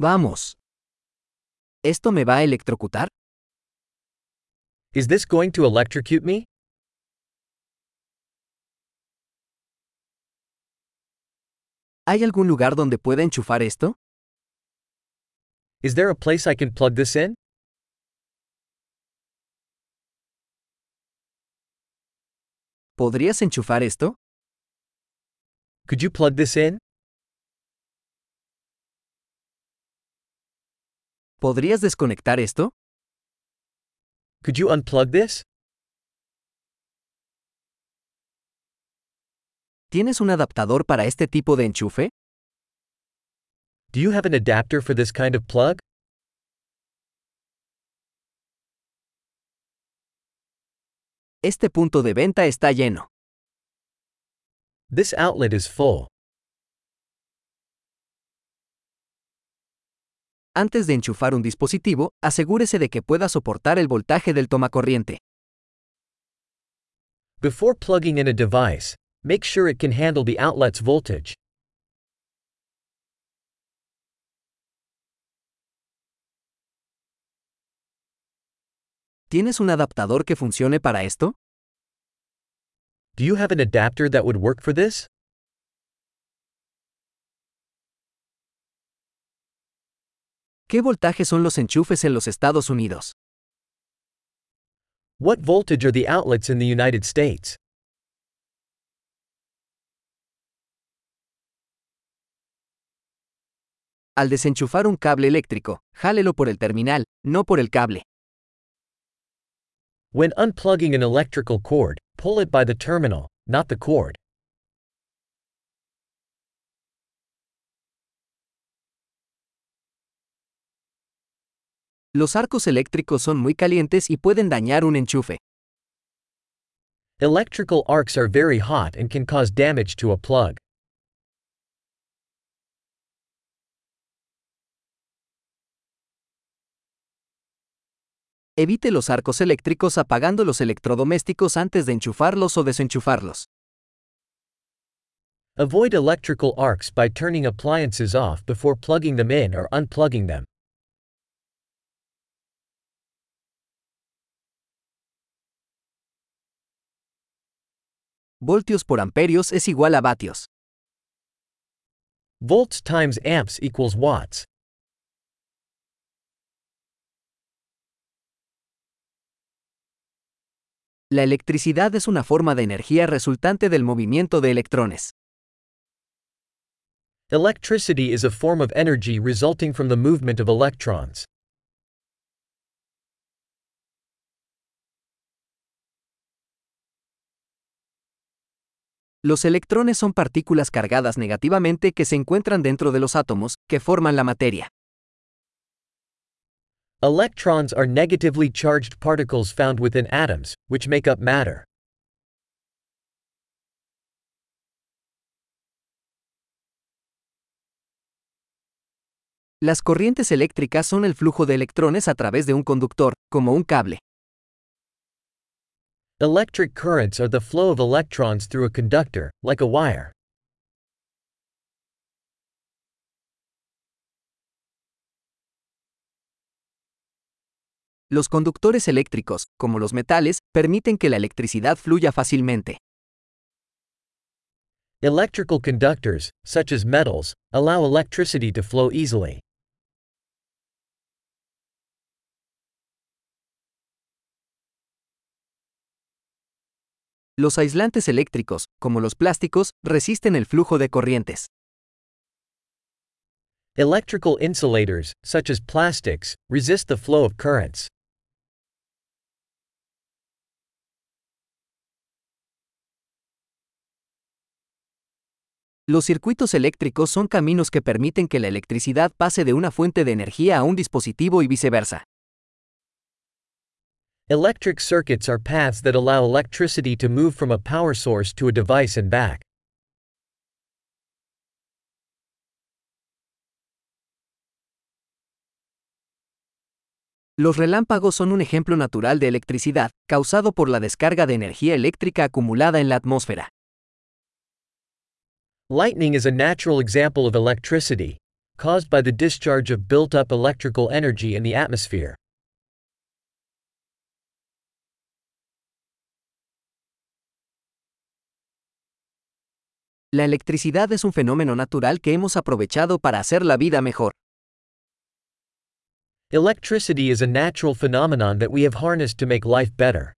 Vamos. ¿Esto me va a electrocutar? Is this going to electrocute me? ¿Hay algún lugar donde pueda enchufar esto? Is there a place I can plug this in? ¿Podrías enchufar esto? Could you plug this in? ¿Podrías desconectar esto? Could you unplug this? ¿Tienes un adaptador para este tipo de enchufe? Do you have an adapter for this kind of plug? Este punto de venta está lleno. This outlet is full. Antes de enchufar un dispositivo, asegúrese de que pueda soportar el voltaje del tomacorriente. Before plugging in a device, make sure it can handle the outlet's voltage. ¿Tienes un adaptador que funcione para esto? Do you have an adapter that would work for this? ¿Qué voltaje son los enchufes en los Estados Unidos? What voltage are the outlets in the United States? Al desenchufar un cable eléctrico, jálelo por el terminal, no por el cable. When unplugging an electrical cord, pull it by the terminal, not the cord. Los arcos eléctricos son muy calientes y pueden dañar un enchufe. Electrical arcs are very hot and can cause damage to a plug. Evite los arcos eléctricos apagando los electrodomésticos antes de enchufarlos o desenchufarlos. Avoid electrical arcs by turning appliances off before plugging them in or unplugging them. Voltios por amperios es igual a vatios. Volts times amps equals watts. La electricidad es una forma de energía resultante del movimiento de electrones. Electricity is a form of energy resulting from the movement of electrons. Los electrones son partículas cargadas negativamente que se encuentran dentro de los átomos, que forman la materia. Electrons are negatively charged particles found within atoms, which make up matter. Las corrientes eléctricas son el flujo de electrones a través de un conductor, como un cable. Electric currents are the flow of electrons through a conductor, like a wire. Los conductores eléctricos, como los metales, permiten que la electricidad fluya fácilmente. Electrical conductors, such as metals, allow electricity to flow easily. Los aislantes eléctricos, como los plásticos, resisten el flujo de corrientes. Electrical insulators, such as plastics, resist the flow of currents. Los circuitos eléctricos son caminos que permiten que la electricidad pase de una fuente de energía a un dispositivo y viceversa. Electric circuits are paths that allow electricity to move from a power source to a device and back. Los relámpagos son un ejemplo natural de electricidad, causado por la descarga de energía eléctrica acumulada en la atmósfera. Lightning is a natural example of electricity, caused by the discharge of built up electrical energy in the atmosphere. La electricidad es un fenómeno natural que hemos aprovechado para hacer la vida mejor. Electricity is a natural phenomenon that we have harnessed to make life better.